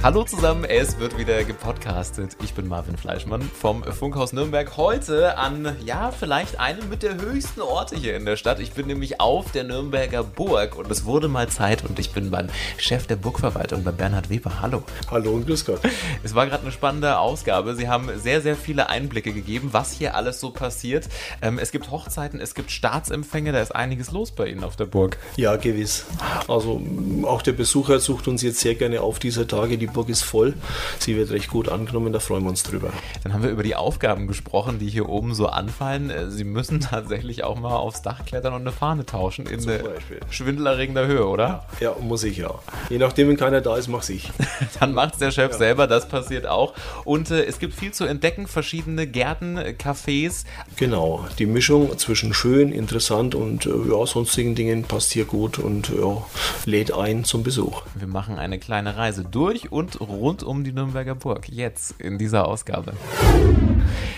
Hallo zusammen, es wird wieder gepodcastet. Ich bin Marvin Fleischmann vom Funkhaus Nürnberg. Heute an, ja, vielleicht einem mit der höchsten Orte hier in der Stadt. Ich bin nämlich auf der Nürnberger Burg und es wurde mal Zeit und ich bin beim Chef der Burgverwaltung, bei Bernhard Weber. Hallo. Hallo und grüß Gott. Es war gerade eine spannende Ausgabe. Sie haben sehr, sehr viele Einblicke gegeben, was hier alles so passiert. Ähm, es gibt Hochzeiten, es gibt Staatsempfänge, da ist einiges los bei Ihnen auf der Burg. Ja, gewiss. Also auch der Besucher sucht uns jetzt sehr gerne auf dieser Tage. Die Burg ist voll. Sie wird recht gut angenommen, da freuen wir uns drüber. Dann haben wir über die Aufgaben gesprochen, die hier oben so anfallen. Äh, Sie müssen tatsächlich auch mal aufs Dach klettern und eine Fahne tauschen in Zum eine Beispiel. schwindelerregender Höhe, oder? Ja, muss ich ja. Je nachdem, wenn keiner da ist, mach's ich. Dann macht's der Chef selber, das passiert auch. Und äh, es gibt viel zu entdecken, verschiedene Gärten, äh, Cafés. Genau, die Mischung zwischen schön, interessant und äh, ja, sonstigen Dingen passt hier gut und ja, lädt ein zum Besuch. Wir machen eine kleine Reise durch und rund um die Nürnberger Burg. Jetzt in dieser Ausgabe.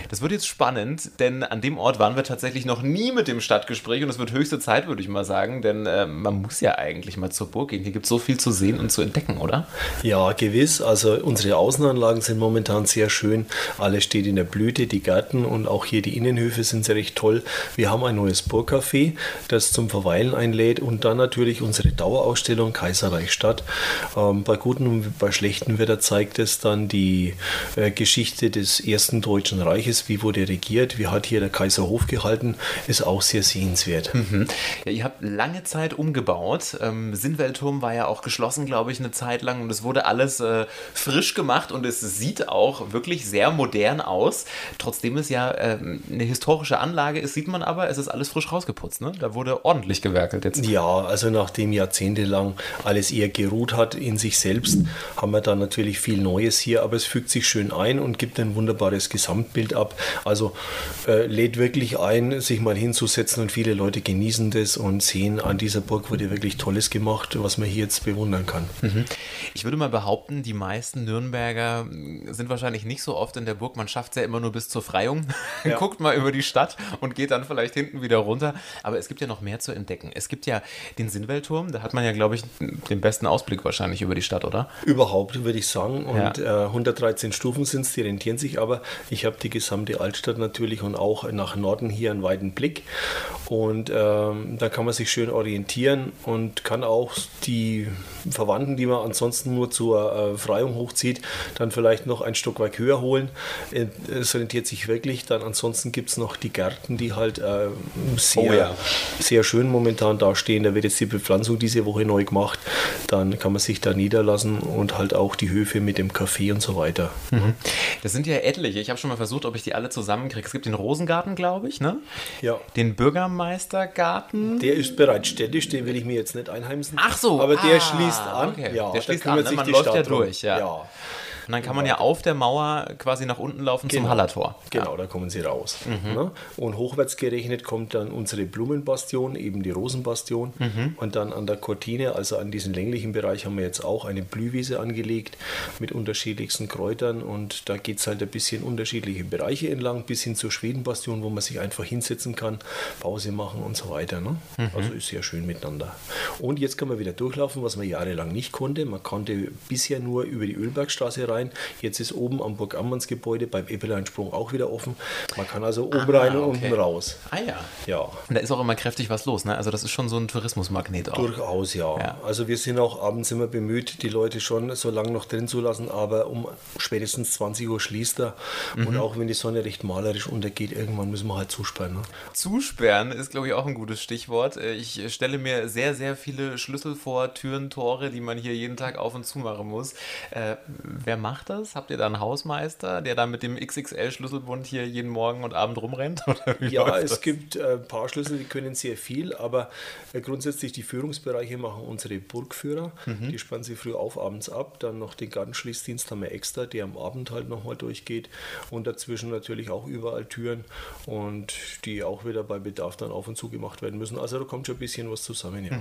Das wird jetzt spannend, denn an dem Ort waren wir tatsächlich noch nie mit dem Stadtgespräch und es wird höchste Zeit, würde ich mal sagen, denn äh, man muss ja eigentlich mal zur Burg gehen. Hier gibt es so viel zu sehen und zu entdecken, oder? Ja, gewiss. Also unsere Außenanlagen sind momentan sehr schön. Alles steht in der Blüte, die Gärten und auch hier die Innenhöfe sind sehr recht toll. Wir haben ein neues Burgcafé, das zum Verweilen einlädt und dann natürlich unsere Dauerausstellung Kaiserreich Stadt. Ähm, bei guten und bei schlechten Wetter zeigt es dann die äh, Geschichte des ersten Deutschen Reiches. Wie wurde regiert? Wie hat hier der Kaiser Hof gehalten? Ist auch sehr sehenswert. Ja, ihr habt lange Zeit umgebaut. Ähm, Sinnweltturm war ja auch geschlossen, glaube ich, eine Zeit lang und es wurde alles äh, frisch gemacht und es sieht auch wirklich sehr modern aus. Trotzdem es ja ähm, eine historische Anlage ist, sieht man aber, es ist alles frisch rausgeputzt. Ne? Da wurde ordentlich gewerkelt jetzt. Ja, also nachdem jahrzehntelang alles eher geruht hat in sich selbst, haben wir da natürlich viel Neues hier, aber es fügt sich schön ein und gibt ein wunderbares Gesamtbild ab. Also äh, lädt wirklich ein, sich mal hinzusetzen und viele Leute genießen das und sehen, an dieser Burg wurde wirklich Tolles gemacht, was man hier jetzt bewundern kann. Ich würde mal behaupten, die meisten Nürnberger sind wahrscheinlich nicht so oft in der Burg. Man schafft es ja immer nur bis zur Freiung, Ja. guckt mal über die Stadt und geht dann vielleicht hinten wieder runter. Aber es gibt ja noch mehr zu entdecken. Es gibt ja den Sinnweltturm, da hat man ja, glaube ich, den besten Ausblick wahrscheinlich über die Stadt, oder? Überhaupt, würde ich sagen. Und Ja. äh, 113 Stufen sind es, die rentieren sich aber. Ich habe die gesamte Altstadt natürlich und auch nach Norden hier einen weiten Blick. Und ähm, da kann man sich schön orientieren und kann auch die Verwandten, die man ansonsten nur zur äh, Freiung hochzieht, dann vielleicht noch ein Stück weit höher holen. Äh, Es rentiert sich wirklich. Dann ansonsten gibt es noch die Gärten, die halt äh, sehr, Oh ja. sehr schön momentan dastehen. Da wird jetzt die Bepflanzung diese Woche neu gemacht. Dann kann man sich da niederlassen und halt auch die Höfe mit dem Café und so weiter. Das sind ja etliche. Ich habe schon mal versucht, ob ich die alle zusammenkriege. Es gibt den Rosengarten, glaube ich, ne? Ja. Den Bürgermeistergarten. Der ist bereits städtisch, den will ich mir jetzt nicht einheimsen. Ach so, Aber der ah, schließt an. okay. Ja, Der schließt an, ne? Man die läuft ja durch, ja. ja. Und dann kann man ja auf der Mauer quasi nach unten laufen zum Genau. Hallertor. Genau, da kommen sie raus. Mhm. Ne? Und hochwärts gerechnet kommt dann unsere Blumenbastion, eben die Rosenbastion. Mhm. Und dann an der Cortine, also an diesem länglichen Bereich, haben wir jetzt auch eine Blühwiese angelegt mit unterschiedlichsten Kräutern. Und da geht es halt ein bisschen unterschiedliche Bereiche entlang, bis hin zur Schwedenbastion, wo man sich einfach hinsetzen kann, Pause machen und so weiter. Ne? Mhm. Also ist sehr schön miteinander. Und jetzt kann man wieder durchlaufen, was man jahrelang nicht konnte. Man konnte bisher nur über die Ölbergstraße rein. Jetzt ist oben am Burg Ammanns Gebäude beim Eppeleinsprung auch wieder offen. Man kann also oben rein und okay. unten raus. Ah ja. Ja, Und da ist auch immer kräftig was los, ne? Also das ist schon so ein Tourismusmagnet auch. durchaus ja. Ja. Also wir sind auch abends immer bemüht, die Leute schon so lange noch drin zu lassen, aber um spätestens 20 Uhr schließt er. Mhm. Und auch wenn die Sonne recht malerisch untergeht, irgendwann müssen wir halt zusperren. Ne? Zusperren ist, glaube ich, auch ein gutes Stichwort. Äh, Ich stelle mir sehr, sehr viele Schlüssel vor, Türen, Tore, die man hier jeden Tag auf und zu machen muss. Äh, wer macht das? Habt ihr da einen Hausmeister, der da mit dem XXL-Schlüsselbund hier jeden Morgen und Abend rumrennt? Ja, es das? gibt äh, ein paar Schlüssel, die können sehr viel, aber äh, grundsätzlich die Führungsbereiche machen unsere Burgführer. Mhm. Die spannen sie früh auf, abends ab. Dann noch den Gartenschließdienst haben wir extra, der am Abend halt nochmal durchgeht. Und dazwischen natürlich auch überall Türen und die auch wieder bei Bedarf dann auf und zu gemacht werden müssen. Also da kommt schon ein bisschen was zusammen. Ja.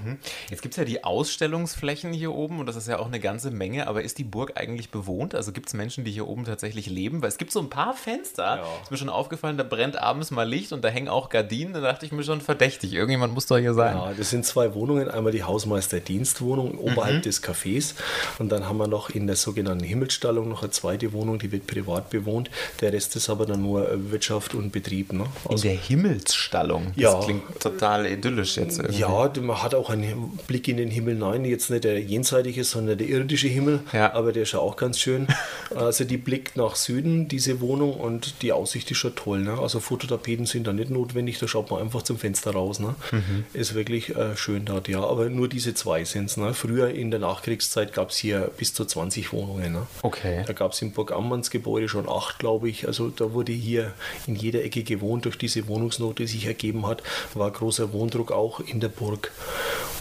Jetzt gibt es ja die Ausstellungsflächen hier oben und das ist ja auch eine ganze Menge, aber ist die Burg eigentlich bewohnt? Also gibt es Menschen, die hier oben tatsächlich leben? Weil es gibt so ein paar Fenster, Ja. ist mir schon aufgefallen, da brennt abends mal Licht und da hängen auch Gardinen. Da dachte ich mir schon verdächtig. Irgendjemand muss doch hier sein. Ja, das sind zwei Wohnungen. Einmal die Hausmeisterdienstwohnung oberhalb des Cafés und dann haben wir noch in der sogenannten Himmelsstallung noch eine zweite Wohnung, die wird privat bewohnt. Der Rest ist aber dann nur äh, Wirtschaft und Betrieb. Ne? In der Himmelsstallung. Das Ja. klingt total idyllisch jetzt irgendwie. Ja, man hat auch einen Blick in den Himmel. Nein, jetzt nicht der jenseitige, sondern der irdische Himmel. Ja. Aber der ist ja auch ganz schön. Also die blickt nach Süden, diese Wohnung, und die Aussicht ist schon toll. Ne? Also Fototapeten sind da nicht notwendig, da schaut man einfach zum Fenster raus. Ne? Mhm. Ist wirklich äh, schön dort, ja. Aber nur diese zwei sind es. Ne? Früher in der Nachkriegszeit gab es hier bis zu 20 Wohnungen. Ne? Okay. Da gab es im Burg Ammanns Gebäude schon acht, glaube ich. Also da wurde hier in jeder Ecke gewohnt durch diese Wohnungsnot, die sich ergeben hat. War großer Wohndruck auch in der Burg.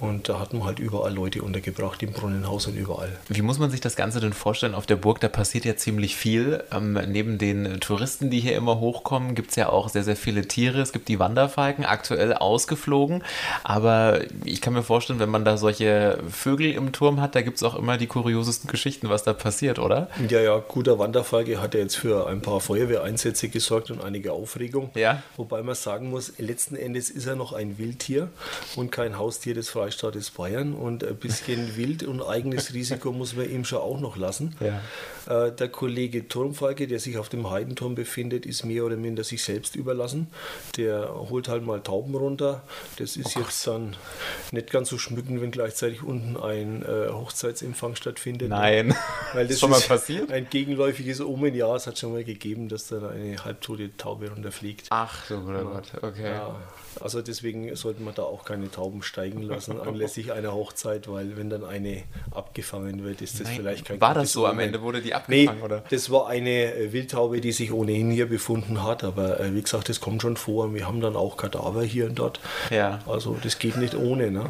Und da hatten wir halt überall Leute untergebracht, im Brunnenhaus und überall. Wie muss man sich das Ganze denn vorstellen? Auf der Burg, da passiert ja ziemlich viel. Ähm, neben den Touristen, die hier immer hochkommen, gibt es ja auch sehr, sehr viele Tiere. Es gibt die Wanderfalken, aktuell ausgeflogen. Aber ich kann mir vorstellen, wenn man da solche Vögel im Turm hat, da gibt es auch immer die kuriosesten Geschichten, was da passiert, oder? Ja, ja, guter Wanderfalke hat ja jetzt für ein paar Feuerwehreinsätze gesorgt und einige Aufregung. Ja. Wobei man sagen muss, letzten Endes ist er noch ein Wildtier und kein Haustier des Freistaates Bayern. Und ein bisschen Wild und eigenes Risiko muss man ihm schon auch noch lassen. Ja. Äh, der Kollege Turmfalke, der sich auf dem Heidenturm befindet, ist mehr oder minder sich selbst überlassen. Der holt halt mal Tauben runter. Das ist jetzt dann nicht ganz so schmückend, wenn gleichzeitig unten ein äh, Hochzeitsempfang stattfindet. Nein. Weil das Ist schon mal ist passiert? Ein gegenläufiges Omen, ja, es hat schon mal gegeben, dass da eine halbtote Taube runterfliegt. Ach, so guter Gott, okay. Ja, also deswegen sollte man da auch keine Tauben steigen lassen anlässlich einer Hochzeit, weil wenn dann eine abgefangen wird, ist das Nein, vielleicht kein war das so am Omen. Ende? Wurde die Nee, abgefangen, oder? das war eine äh, Wildtaube, die sich ohnehin hier befunden hat, aber äh, wie gesagt, das kommt schon vor und wir haben dann auch Kadaver hier und dort. Ja. Also das geht nicht ohne. Ne?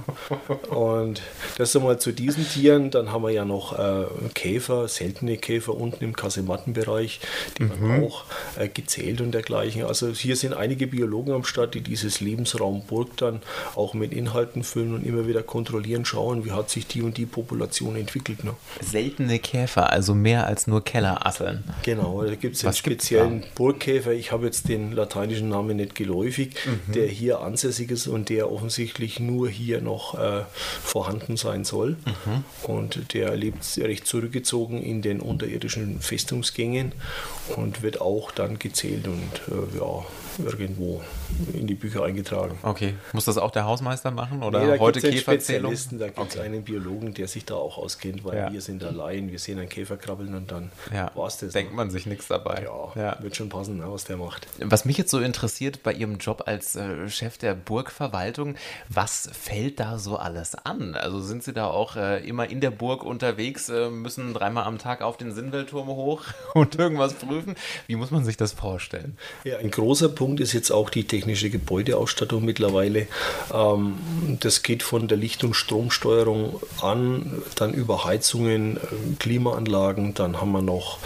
Und das einmal zu diesen Tieren, dann haben wir ja noch äh, Käfer, seltene Käfer unten im Kasemattenbereich, die Mhm. werden auch äh, gezählt und dergleichen. Also hier sind einige Biologen am Start, die dieses Lebensraum Burg dann auch mit Inhalten füllen und immer wieder kontrollieren, schauen, wie hat sich die und die Population entwickelt. Ne? Seltene Käfer, also mehr als nur Kellerasseln. Genau, da gibt es einen speziellen Burgkäfer, ich habe jetzt den lateinischen Namen nicht geläufig, Mhm. der hier ansässig ist und der offensichtlich nur hier noch äh, vorhanden sein soll. Mhm. Und der lebt recht zurückgezogen in den unterirdischen Festungsgängen und wird auch dann gezählt und äh, ja, irgendwo in die Bücher eingetragen. Okay. Muss das auch der Hausmeister machen oder Nee, da heute Käferzählung? Spezialisten, da gibt es einen Biologen, der sich da auch auskennt, weil Ja. wir sind Laien, wir sehen einen Käfer krabbeln und dann Ja, war es das. denkt ne? man sich nichts dabei. Ja, ja. wird schon passen, ne, was der macht. Was mich jetzt so interessiert bei Ihrem Job als äh, Chef der Burgverwaltung, was fällt da so alles an? Also sind Sie da auch äh, immer in der Burg unterwegs, äh, müssen dreimal am Tag auf den Sinnweltturm hoch und irgendwas prüfen? Wie muss man sich das vorstellen? Ja, ein großer Punkt ist jetzt auch die technische Gebäudeausstattung mittlerweile. Ähm, das geht von der Licht- und Stromsteuerung an, dann über Heizungen, äh, Klimaanlagen, dann haben wir noch,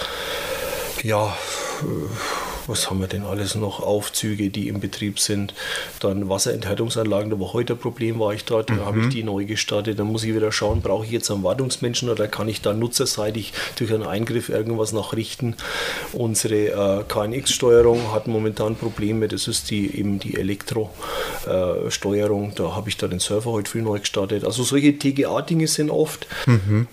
ja, äh, was haben wir denn alles noch? Aufzüge, die im Betrieb sind. Dann Wasserenthärtungsanlagen, da war heute ein Problem, war ich dort, da habe ich die neu gestartet. Dann muss ich wieder schauen, brauche ich jetzt einen Wartungsmenschen oder kann ich da nutzerseitig durch einen Eingriff irgendwas nachrichten? Unsere äh, KNX-Steuerung hat momentan Probleme, das ist die eben die Elektro-Steuerung. da habe ich da den Server heute früh neu gestartet. Also solche TGA-Dinge sind oft.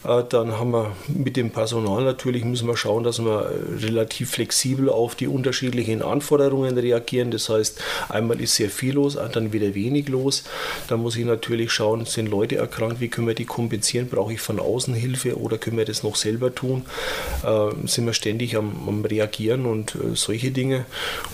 Äh, dann haben wir mit dem Personal natürlich, müssen wir schauen, dass wir äh, relativ flexibel auf die unterschiedlichen Anforderungen reagieren. Das heißt, einmal ist sehr viel los, dann wieder wenig los. Dann muss ich natürlich schauen, sind Leute erkrankt, wie können wir die kompensieren? Brauche ich von außen Hilfe oder können wir das noch selber tun? Äh, sind wir ständig am, am Reagieren und äh, solche Dinge.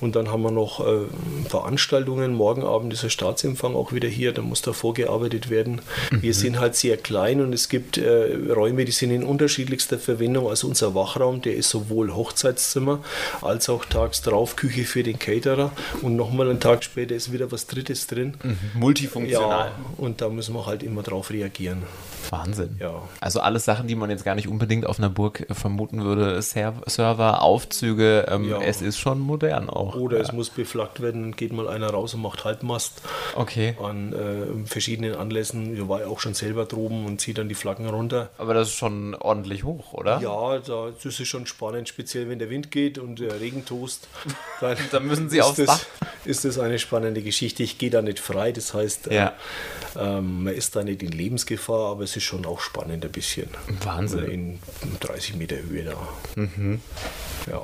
Und dann haben wir noch äh, Veranstaltungen. Morgen Abend ist der Staatsempfang auch wieder hier, da muss da vorgearbeitet werden. Wir sind halt sehr klein und es gibt äh, Räume, die sind in unterschiedlichster Verwendung. Also unser Wachraum, der ist sowohl Hochzeitszimmer als auch tagsüber tags drauf Küche für den Caterer und nochmal einen Tag später ist wieder was Drittes drin. Mhm. Multifunktional. Ja, und da müssen wir halt immer drauf reagieren. Wahnsinn. Ja. Also alles Sachen, die man jetzt gar nicht unbedingt auf einer Burg vermuten würde. Ser Server, Aufzüge, ähm, Ja. es ist schon modern auch. Oder ja. es muss beflaggt werden, geht mal einer raus und macht Halbmast. Okay. An äh, verschiedenen Anlässen. Ich war ja auch schon selber droben und ziehe dann die Flaggen runter. Aber das ist schon ordentlich hoch, oder? Ja, da, das ist schon spannend, speziell wenn der Wind geht und der Regen tost. Dann, Dann müssen Sie aufs das, Dach. Ist das eine spannende Geschichte. Ich gehe da nicht frei, das heißt, Ja. äh, ähm, man ist da nicht in Lebensgefahr, aber es ist schon auch spannend ein bisschen. Wahnsinn. Oder in 30 Meter Höhe da. Ja.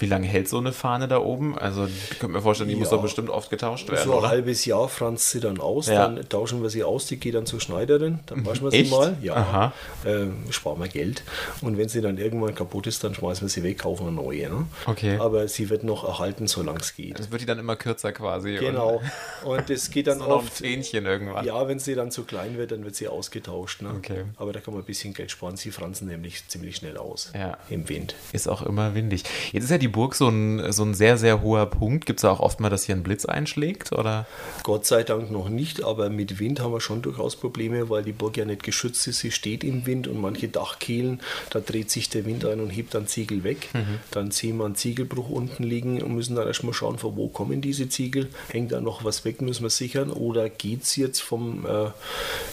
Wie lange hält so eine Fahne da oben? Also, ich könnte mir vorstellen, die muss Ja. doch bestimmt oft getauscht werden, So ein oder? halbes Jahr franzt sie dann aus, Ja. dann tauschen wir sie aus, die geht dann zur Schneiderin, dann waschen wir sie Echt? mal. Ja, Aha. ähm, sparen wir Geld. Und wenn sie dann irgendwann kaputt ist, dann schmeißen wir sie weg, kaufen eine neue. Ne? Okay. Aber sie wird noch erhalten, solange es geht. Das wird die dann immer kürzer quasi. Genau. Und es geht dann Und so ein oft. Fähnchen irgendwann. Ja, wenn sie dann zu klein wird, dann wird sie ausgetauscht. Ne? Okay. Aber da kann man ein bisschen Geld sparen. Sie franzen nämlich ziemlich schnell aus Ja. im Wind. Ist auch immer windig. Jetzt ist ja die Burg so ein, so ein sehr, sehr hoher Punkt. Gibt es auch oft mal, dass hier ein Blitz einschlägt? Oder? Gott sei Dank noch nicht, aber mit Wind haben wir schon durchaus Probleme, weil die Burg ja nicht geschützt ist. Sie steht im Wind und manche Dachkehlen, da dreht sich der Wind ein und hebt dann Ziegel weg. Dann sehen wir einen Ziegelbruch unten liegen und müssen dann erstmal schauen, von wo kommen diese Ziegel. Hängt da noch was weg, müssen wir sichern. Oder geht es jetzt vom äh,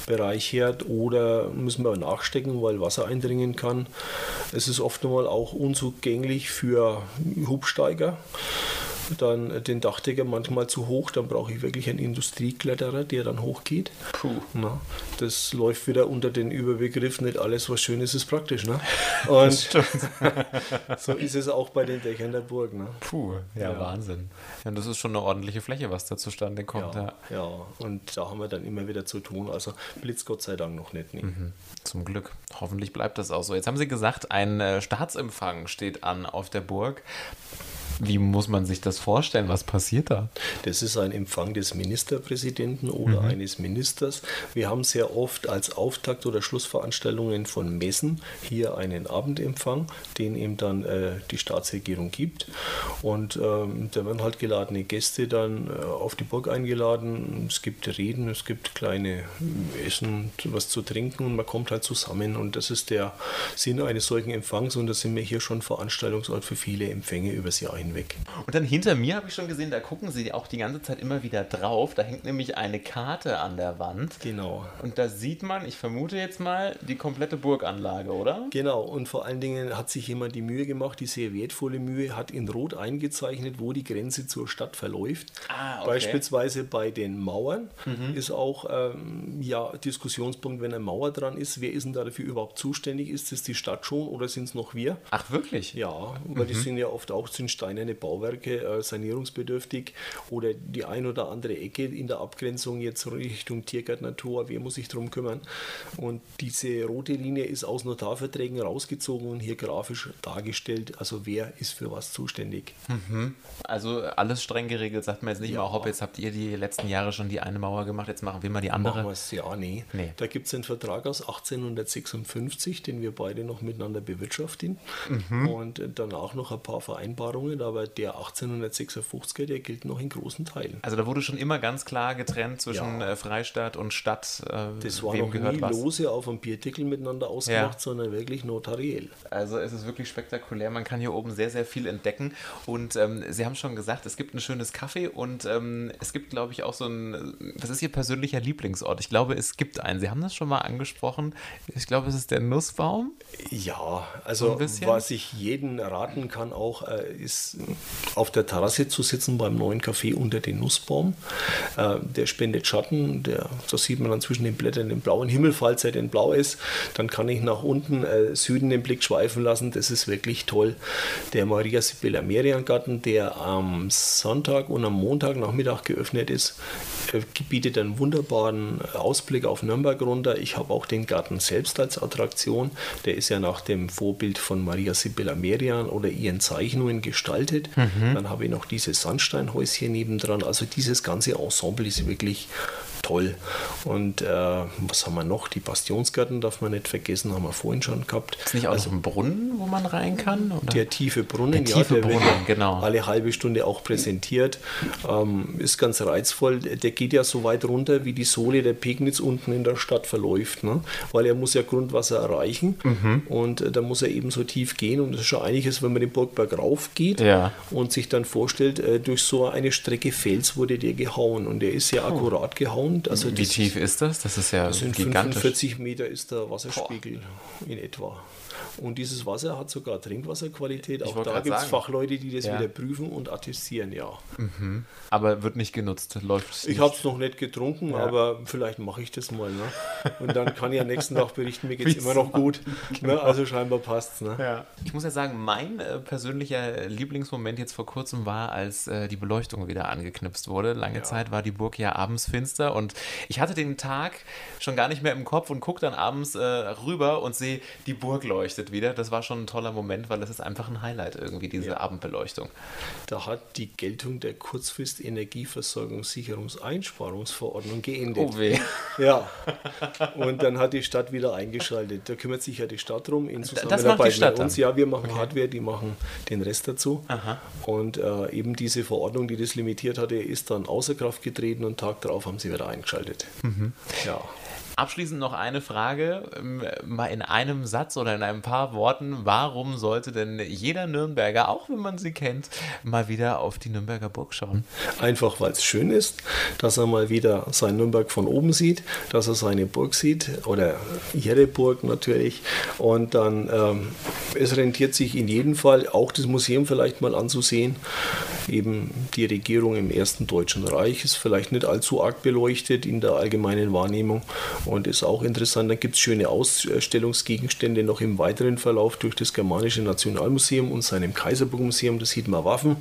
Bereich her oder müssen wir nachstecken, weil Wasser eindringen kann. Es ist oft einmal auch unzugänglich für Hubsteiger dann den Dachdecker manchmal zu hoch, dann brauche ich wirklich einen Industriekletterer, der dann hochgeht. Puh. Na, das läuft wieder unter den Überbegriff, nicht alles, was schön ist, ist praktisch. Ne? Und so ist es auch bei den Dächern der Burg. Ne? Puh, ja, Ja. Wahnsinn. Ja, das ist schon eine ordentliche Fläche, was da zustande kommt. Ja. Ja, ja, und da haben wir dann immer wieder zu tun. Also Blitz Gott sei Dank noch nicht. Nee. Zum Glück. Hoffentlich bleibt das auch so. Jetzt haben Sie gesagt, ein äh, Staatsempfang steht an auf der Burg. Wie muss man sich das vorstellen? Was passiert da? Das ist ein Empfang des Ministerpräsidenten oder eines Ministers. Wir haben sehr oft als Auftakt- oder Schlussveranstaltungen von Messen hier einen Abendempfang, den eben dann äh, die Staatsregierung gibt. Und ähm, da werden halt geladene Gäste dann äh, auf die Burg eingeladen. Es gibt Reden, es gibt kleine Essen, was zu trinken und man kommt halt zusammen. Und das ist der Sinn eines solchen Empfangs. Und da sind wir hier schon Veranstaltungsort für viele Empfänge übers Jahr hinweg. Und dann hinter mir habe ich schon gesehen, da gucken Sie auch die ganze Zeit immer wieder drauf. Da hängt nämlich eine Karte an der Wand. Genau. Und da sieht man, ich vermute jetzt mal, die komplette Burganlage, oder? Genau, und vor allen Dingen hat sich jemand die Mühe gemacht, die sehr wertvolle Mühe, hat in Rot eingezeichnet, wo die Grenze zur Stadt verläuft. Ah, okay. Beispielsweise bei den Mauern ist auch ähm, ja, Diskussionspunkt, wenn eine Mauer dran ist, wer ist denn da dafür überhaupt zuständig? Ist es die Stadt schon oder sind es noch wir? Ach, wirklich? Ja, weil die sind ja oft auch sind steinerne Bauwerke äh, sanierungsbedürftig oder die ein oder andere Ecke in der Abgrenzung jetzt Richtung Tiergärtner Tor, wer muss sich darum kümmern? Und diese rote Linie ist aus Notarverträgen rausgezogen und hier grafisch dargestellt, also wer ist für was zuständig. Also alles streng geregelt, sagt man jetzt nicht Ja. mal, hopp, jetzt habt ihr die letzten Jahre schon die eine Mauer gemacht, jetzt machen wir mal die andere. Machen wir es ja, nee. Nee. Da gibt es einen Vertrag aus 1856, den wir beide noch miteinander bewirtschaften. Mhm. Und danach noch ein paar Vereinbarungen, aber der 1856er, der gilt noch in großen Teilen. Also da wurde schon immer ganz klar getrennt zwischen Ja. äh, Freistaat und Stadt. Äh, Das war noch nie was. lose auf einem Bierdeckel miteinander ausgemacht, Ja. sondern wirklich notariell. Also es ist wirklich spektakulär. Man kann hier oben sehr, sehr viel entdecken. Und ähm, Sie haben schon gesagt, es gibt ein schönes Kaffee und ähm, es gibt, glaube ich, auch so ein, was ist Ihr persönlicher Lieblingsort? Ich glaube, es gibt einen. Sie haben das schon mal angesprochen. Ich glaube, es ist der Nussbaum. Ja, So also was ich jeden raten kann auch, äh, ist auf der Terrasse zu sitzen beim neuen Café unter den Nussbaum. Äh, der spendet Schatten, der, das sieht man dann zwischen den Blättern den blauen Himmel, falls er denn blau ist. Dann kann ich nach unten äh, Süden den Blick schweifen lassen. Das ist wirklich toll. Der Maria Sibylla Merian-Garten, der am Sonntag und am Montag Nachmittag geöffnet ist, äh, bietet einen wunderbaren Ausblick auf Nürnberg runter. Ich habe auch den Garten selbst als Attraktion. Der ist ja nach dem Vorbild von Maria Sibylla Merian oder ihren Zeichnungen gestaltet. Dann habe ich noch dieses Sandsteinhäuschen nebendran. Also dieses ganze Ensemble ist wirklich toll. Und äh, was haben wir noch? Die Bastionsgärten darf man nicht vergessen, haben wir vorhin schon gehabt. Ist nicht auch also, so ein Brunnen, wo man rein kann? Oder? Der tiefe Brunnen, der tiefe ja, der Brunnen, genau. alle halbe Stunde auch präsentiert. Ähm, ist ganz reizvoll. Der geht ja so weit runter, wie die Sohle der Pegnitz unten in der Stadt verläuft. Ne? Weil er muss ja Grundwasser erreichen mhm. und äh, da muss er eben so tief gehen. Und das ist schon einiges, wenn man den Burgberg raufgeht ja. und sich dann vorstellt, äh, durch so eine Strecke Fels wurde der gehauen. Und der ist ja oh. akkurat gehauen. Also wie tief ist das? Das ist ja das sind gigantisch. 45 Meter ist der Wasserspiegel Boah. in etwa. Und dieses Wasser hat sogar Trinkwasserqualität. Auch da gibt es Fachleute, die das ja. wieder prüfen und attestieren, ja. Mhm. Aber wird nicht genutzt, läuft Ich habe es noch nicht getrunken, ja. aber vielleicht mache ich das mal. Ne? Und dann kann ich am nächsten Tag berichten, mir geht es immer noch gut. Ne? Genau. Ne? Also scheinbar passt es. Ne? Ja. Ich muss ja sagen, mein äh, persönlicher Lieblingsmoment jetzt vor kurzem war, als äh, die Beleuchtung wieder angeknipst wurde. Lange. Zeit war die Burg ja abends finster und ich hatte den Tag schon gar nicht mehr im Kopf und gucke dann abends äh, rüber und sehe, die Burg leuchtet leuchtet wieder. Das war schon ein toller Moment, weil das ist einfach ein Highlight irgendwie, diese ja. Abendbeleuchtung. Da hat die Geltung der Kurzfrist Energieversorgungssicherungseinsparungsverordnung geendet. Oh weh. Ja. Und dann hat die Stadt wieder eingeschaltet. Da kümmert sich ja die Stadt drum in Zusammenarbeit mit uns. Ja, wir machen okay. Hardware, die machen den Rest dazu. Aha. Und äh, eben diese Verordnung, die das limitiert hatte, ist dann außer Kraft getreten und Tag darauf haben sie wieder eingeschaltet. Mhm. Ja. Abschließend noch eine Frage, ähm, mal in einem Satz oder in ein paar Worten. Warum sollte denn jeder Nürnberger, auch wenn man sie kennt, mal wieder auf die Nürnberger Burg schauen? Einfach, weil es schön ist, dass er mal wieder sein Nürnberg von oben sieht, dass er seine Burg sieht oder ihre Burg natürlich. Und dann, ähm, es rentiert sich in jedem Fall, auch das Museum vielleicht mal anzusehen. Eben die Regierung im Ersten Deutschen Reich ist vielleicht nicht allzu arg beleuchtet in der allgemeinen Wahrnehmung und ist auch interessant. Dann gibt es schöne Ausstellungsgegenstände noch im weiteren Verlauf durch das Germanische Nationalmuseum und seinem Kaiserburgmuseum. Da sieht man Waffen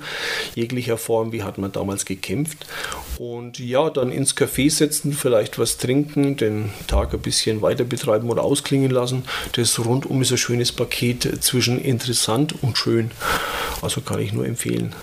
jeglicher Form, wie hat man damals gekämpft. Und ja, dann ins Café setzen, vielleicht was trinken, den Tag ein bisschen weiter betreiben oder ausklingen lassen. Das rundum ist ein schönes Paket zwischen interessant und schön. Also kann ich nur empfehlen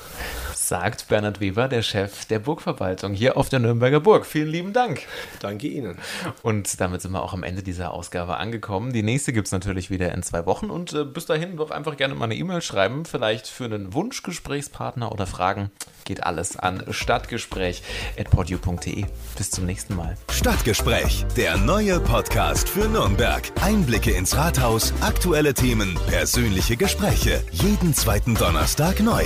sagt Bernhard Weber, der Chef der Burgverwaltung hier auf der Nürnberger Burg. Vielen lieben Dank. Danke Ihnen. Und damit sind wir auch am Ende dieser Ausgabe angekommen. Die nächste gibt es natürlich wieder in zwei Wochen und äh, bis dahin doch einfach gerne mal eine E-Mail schreiben, vielleicht für einen Wunschgesprächspartner oder Fragen. Geht alles an stadtgespräch.podu.de. Bis zum nächsten Mal. Stadtgespräch, der neue Podcast für Nürnberg. Einblicke ins Rathaus, aktuelle Themen, persönliche Gespräche. Jeden zweiten Donnerstag neu.